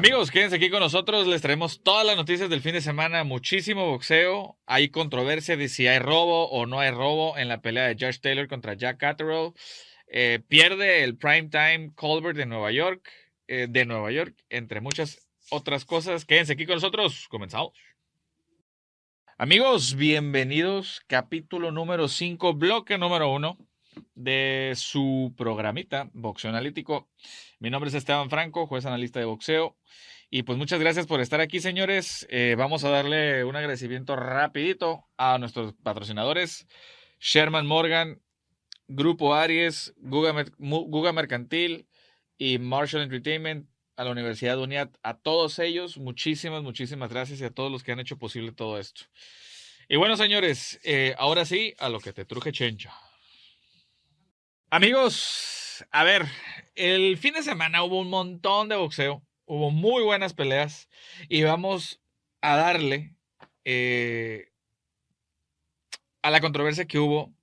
Amigos, quédense aquí con nosotros. Les traemos todas las noticias del fin de semana. Muchísimo boxeo. Hay controversia de si hay robo o no hay robo en la pelea de Josh Taylor contra Jack Catterall. Eh, pierde el primetime Colbert de Nueva York, eh, de Nueva York, entre muchas otras cosas. Quédense aquí con nosotros. Comenzamos. Amigos, bienvenidos. Capítulo número 5, bloque número 1 de su programita Boxeo Analítico. Mi nombre es Esteban Franco, juez analista de boxeo. Y pues muchas gracias por estar aquí, señores. Eh, vamos a darle un agradecimiento rapidito a nuestros patrocinadores. Sherman Morgan, Grupo Aries, Guga, Mercantil y Marshall Entertainment, a la Universidad de UNIAT. A todos ellos, muchísimas, muchísimas gracias y a todos los que han hecho posible todo esto. Y bueno, señores, eh, ahora sí, a lo que te truje chencha. Amigos, a ver, el fin de semana hubo un montón de boxeo, hubo muy buenas peleas y vamos a darle eh, a la controversia que hubo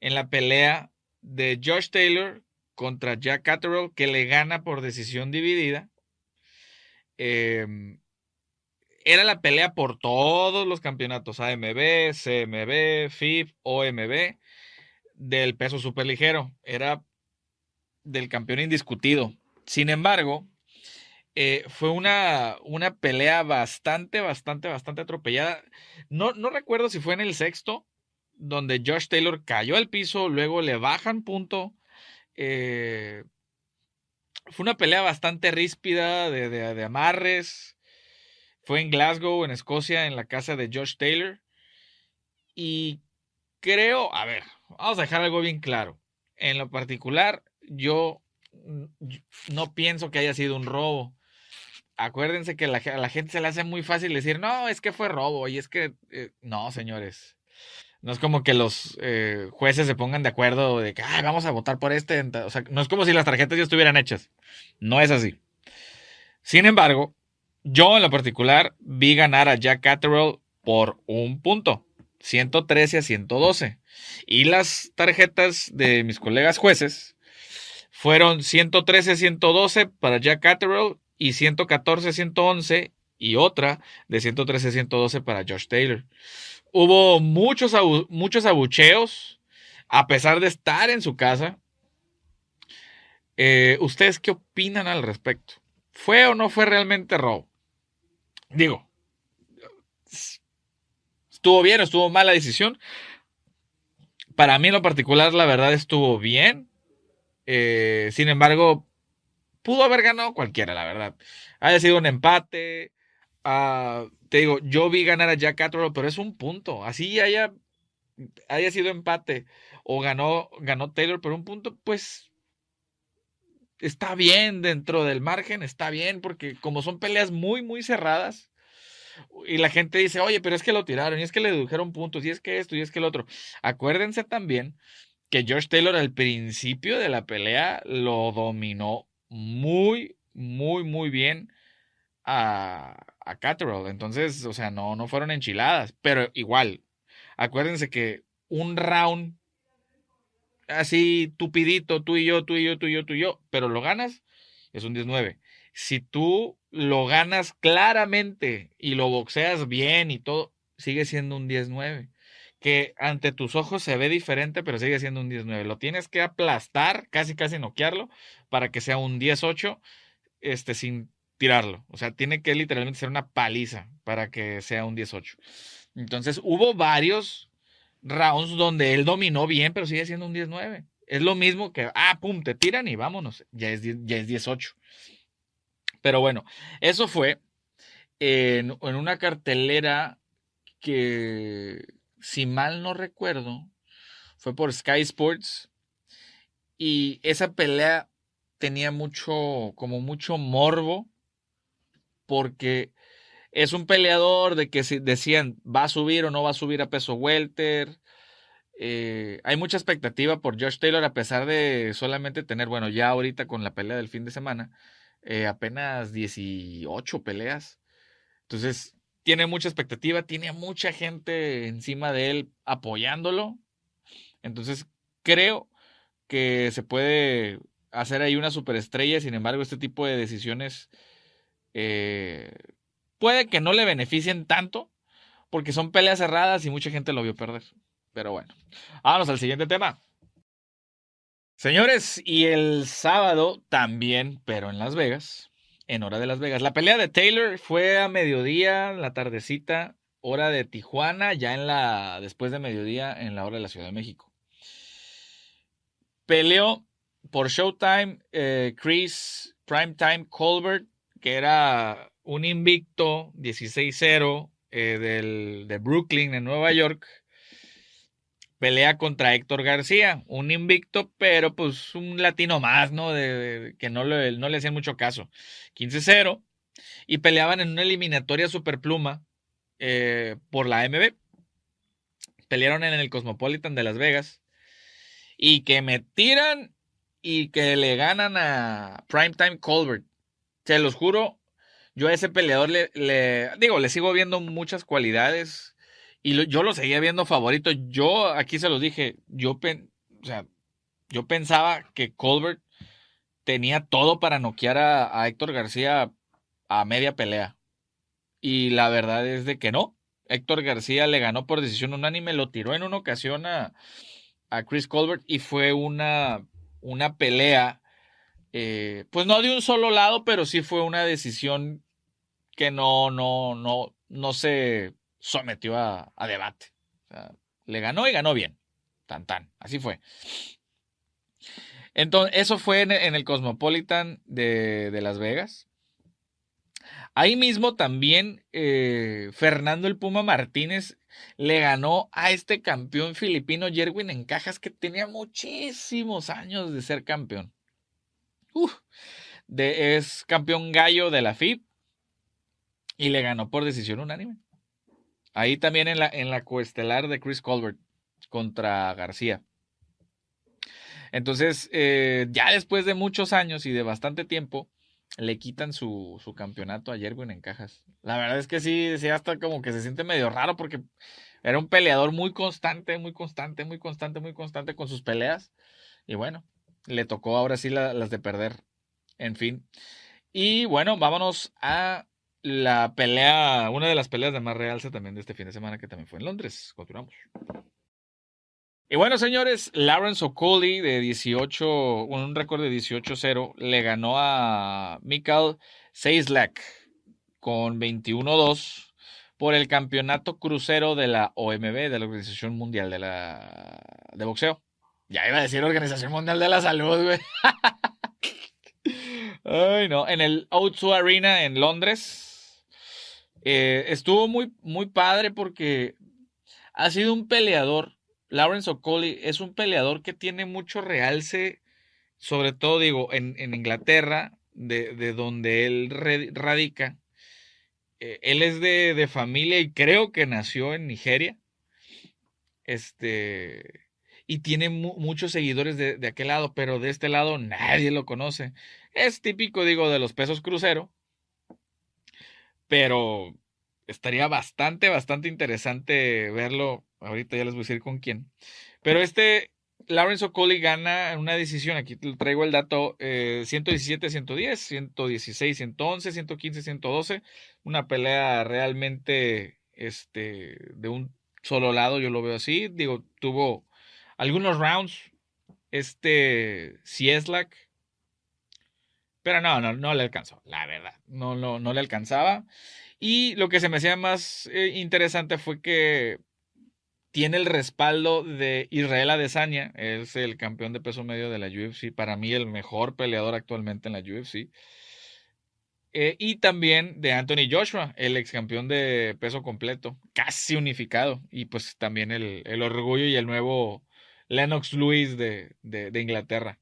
en la pelea de Josh Taylor contra Jack Catterall, que le gana por decisión dividida. Em, era la pelea por todos los campeonatos AMB, CMB, FIF, OMB del peso superligero, era del campeón indiscutido. Sin embargo, eh, fue una, una, pelea bastante, bastante, bastante atropellada. No, no recuerdo si fue en el sexto, donde Josh Taylor cayó al piso, luego le bajan punto. Eh, fue una pelea bastante ríspida de, de, de, amarres. Fue en Glasgow, en Escocia, en la casa de Josh Taylor. Y creo, a ver, vamos a dejar algo bien claro. En lo particular, yo no pienso que haya sido un robo. Acuérdense que a la gente se le hace muy fácil decir, no, es que fue robo. Y es que, eh, no, señores. No es como que los eh, jueces se pongan de acuerdo de que vamos a votar por este. O sea, no es como si las tarjetas ya estuvieran hechas. No es así. Sin embargo, yo en lo particular vi ganar a Jack Catterall por un punto. 113 a 112. Y las tarjetas de mis colegas jueces fueron 113 112 para Jack Catterall y 114 111 y otra de 113 112 para Josh Taylor. Hubo muchos, muchos abucheos a pesar de estar en su casa. Eh, ¿Ustedes qué opinan al respecto? ¿Fue o no fue realmente robo? Digo, estuvo bien o estuvo mal la decisión. Para mí en lo particular, la verdad estuvo bien. Eh, sin embargo, pudo haber ganado cualquiera, la verdad. Haya sido un empate. Ah, te digo, yo vi ganar a Jack Catterall, pero es un punto. Así haya, haya sido empate o ganó, ganó Taylor por un punto, pues está bien dentro del margen, está bien, porque como son peleas muy, muy cerradas, y la gente dice, oye, pero es que lo tiraron, y es que le dedujeron puntos, y es que esto, y es que el otro. Acuérdense también que George Taylor al principio de la pelea lo dominó muy, muy, muy bien a, a Catterall. Entonces, o sea, no, no fueron enchiladas, pero igual, acuérdense que un round así tupidito, tú y yo, tú y yo, tú y yo, tú y yo, pero lo ganas, es un 19 si tú lo ganas claramente y lo boxeas bien y todo, sigue siendo un 10-9. Que ante tus ojos se ve diferente, pero sigue siendo un 10-9. Lo tienes que aplastar, casi casi noquearlo, para que sea un 10-8 este, sin tirarlo. O sea, tiene que literalmente ser una paliza para que sea un 10-8. Entonces, hubo varios rounds donde él dominó bien, pero sigue siendo un 10-9. Es lo mismo que, ah, pum, te tiran y vámonos. Ya es, ya es 18. Pero bueno, eso fue en, una cartelera que, si mal no recuerdo, fue por Sky Sports. Y esa pelea tenía mucho, como mucho morbo, porque es un peleador de que decían va a subir o no va a subir a peso welter. Eh, hay mucha expectativa por Josh Taylor a pesar de solamente tener, bueno, ya ahorita con la pelea del fin de semana, eh, apenas 18 peleas. Entonces, tiene mucha expectativa, tiene mucha gente encima de él apoyándolo. Entonces, creo que se puede hacer ahí una superestrella. Sin embargo, este tipo de decisiones eh, puede que no le beneficien tanto, porque son peleas cerradas y mucha gente lo vio perder. Pero bueno, vámonos al siguiente tema. Señores, y el sábado también, pero en Las Vegas, en hora de Las Vegas. La pelea de Taylor fue a mediodía, la tardecita, hora de Tijuana, ya en la después de mediodía en la hora de la Ciudad de México. Peleó por Showtime eh, Chris Primetime Colbert, que era un invicto 16-0 eh, de Brooklyn en Nueva York pelea contra Héctor García, un invicto, pero pues un latino más, ¿no? De, que no le, no le hacían mucho caso. 15-0 y peleaban en una eliminatoria superpluma eh, por la AMB. Pelearon en el Cosmopolitan de Las Vegas y que me tiran y que le ganan a Primetime Colbert. Se los juro, yo a ese peleador le, le digo, le sigo viendo muchas cualidades y yo lo seguía viendo favorito. Yo aquí se los dije, yo, o sea, yo pensaba que Colbert tenía todo para noquear a, Héctor García a media pelea. Y la verdad es de que no. Héctor García le ganó por decisión unánime, lo tiró en una ocasión a, a Chris Colbert y fue una, una pelea, eh, pues no de un solo lado, pero sí fue una decisión que no, no, no, no se sometió a, debate. le ganó y ganó bien. Tan tan. Así fue. Entonces, eso fue en, el Cosmopolitan de, Las Vegas. Ahí mismo también eh, Fernando el Puma Martínez le ganó a este campeón filipino Jerwin en cajas que tenía muchísimos años de ser campeón. de, es campeón gallo de la FIB y le ganó por decisión unánime. Ahí también en la, en la coestelar de Chris Colbert contra García. Entonces, eh, ya después de muchos años y de bastante tiempo, le quitan su, campeonato a Jerwin en cajas. La verdad es que sí, sí, hasta como que se siente medio raro porque era un peleador muy constante, muy constante, muy constante, muy constante con sus peleas. Y bueno, le tocó ahora sí las de perder. En fin. Y bueno, vámonos a la pelea, una de las peleas de más realce también de este fin de semana, que también fue en Londres. Continuamos. Y bueno, señores, Lawrence O'Coley de 18, un récord de 18-0, le ganó a Mikael Seislak con 21-2 por el campeonato crucero de la OMB, de la Organización Mundial de, la, de Boxeo. Ya iba a decir Organización Mundial de la Salud, güey. Ay, no. En el O2 Arena en Londres, eh, estuvo muy, muy padre porque ha sido un peleador. Lawrence O'Coley es un peleador que tiene mucho realce, sobre todo, digo, en, Inglaterra, de, donde él radica. Eh, él es de, familia y creo que nació en Nigeria. Este. Y tiene muchos seguidores de, de aquel lado, pero de este lado nadie lo conoce. Es típico, digo, de los pesos crucero pero estaría bastante, bastante interesante verlo. Ahorita ya les voy a decir con quién. Pero este Lawrence O'Coley gana en una decisión, aquí traigo el dato, 117, 110, 116, 111, 115, 112. Una pelea realmente este, de un solo lado, yo lo veo así. Digo, tuvo algunos rounds. Este Cieslak pero no, no, no le alcanzó, la verdad. No, no, no le alcanzaba. Y lo que se me hacía más eh, interesante fue que tiene el respaldo de Israel Adesanya, es el campeón de peso medio de la UFC, para mí el mejor peleador actualmente en la UFC. Eh, y también de Anthony Joshua, el ex campeón de peso completo, casi unificado. Y pues también el, el orgullo y el nuevo Lennox Lewis de, de, de Inglaterra.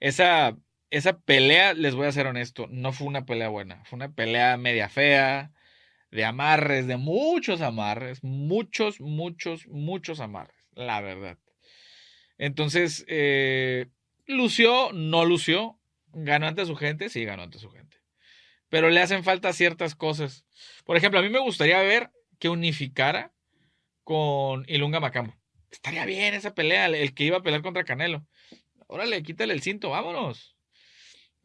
Esa esa pelea, les voy a ser honesto, no fue una pelea buena. Fue una pelea media fea, de amarres, de muchos amarres, muchos, muchos, muchos amarres, la verdad. Entonces, eh, lució, no lució, ganó ante su gente, sí ganó ante su gente. Pero le hacen falta ciertas cosas. Por ejemplo, a mí me gustaría ver que unificara con Ilunga Macambo. Estaría bien esa pelea, el que iba a pelear contra Canelo. Órale, quítale el cinto, vámonos.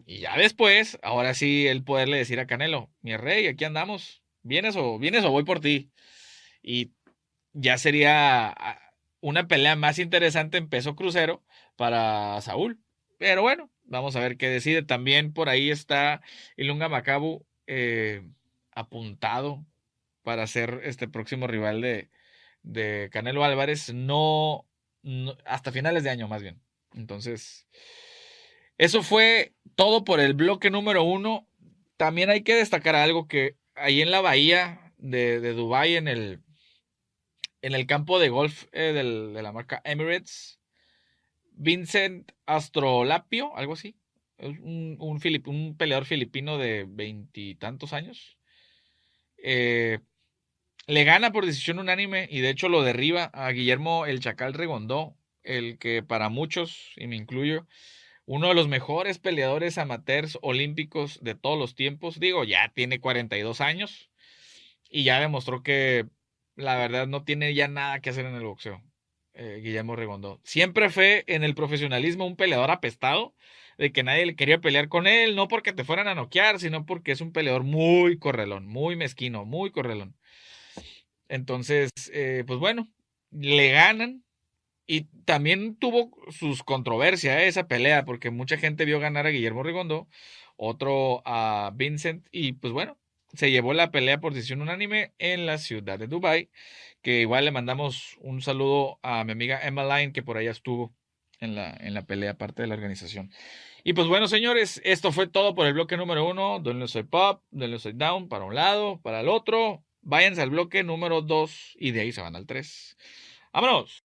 Y ya después, ahora sí, el poderle decir a Canelo, mi rey, aquí andamos, ¿vienes o, vienes o voy por ti? Y ya sería ah, una pelea más interesante en peso crucero para Saúl. Pero bueno, vamos a ver qué decide. También por ahí está Ilunga Macabu eh, apuntado para ser este próximo rival de, de Canelo Álvarez. No, hasta finales de año más bien. Entonces, eso fue todo por el bloque número uno. También hay que destacar algo que ahí en la bahía de, de Dubái, en el, en el campo de golf eh, de la marca Emirates, Vincent Astrolapio, algo así, un, un, peleador filipino de veintitantos años, eh, le gana por decisión unánime y de hecho lo derriba a Guillermo el Chacal Regondó, el que para muchos, y me incluyo, uno de los mejores peleadores amateurs olímpicos de todos los tiempos. Digo, ya tiene 42 años y ya demostró que la verdad no tiene ya nada que hacer en el boxeo. Eh, Guillermo Regondó. Siempre fue en el profesionalismo un peleador apestado, de que nadie le quería pelear con él, no porque te fueran a noquear, sino porque es un peleador muy correlón, muy mezquino, muy correlón. Entonces, eh, pues bueno, le ganan, y también tuvo sus controversias ¿eh? esa pelea, porque mucha gente vio ganar a Guillermo Rigondo, otro a Vincent, y pues bueno, se llevó la pelea por decisión unánime en la ciudad de Dubai, que igual le mandamos un saludo a mi amiga Emma Line, que por allá estuvo en la, en la pelea, parte de la organización. Y pues bueno, señores, esto fue todo por el bloque número uno. Donde soy pop, donde soy down, para un lado, para el otro. Váyanse al bloque número dos y de ahí se van al tres. ¡Vámonos!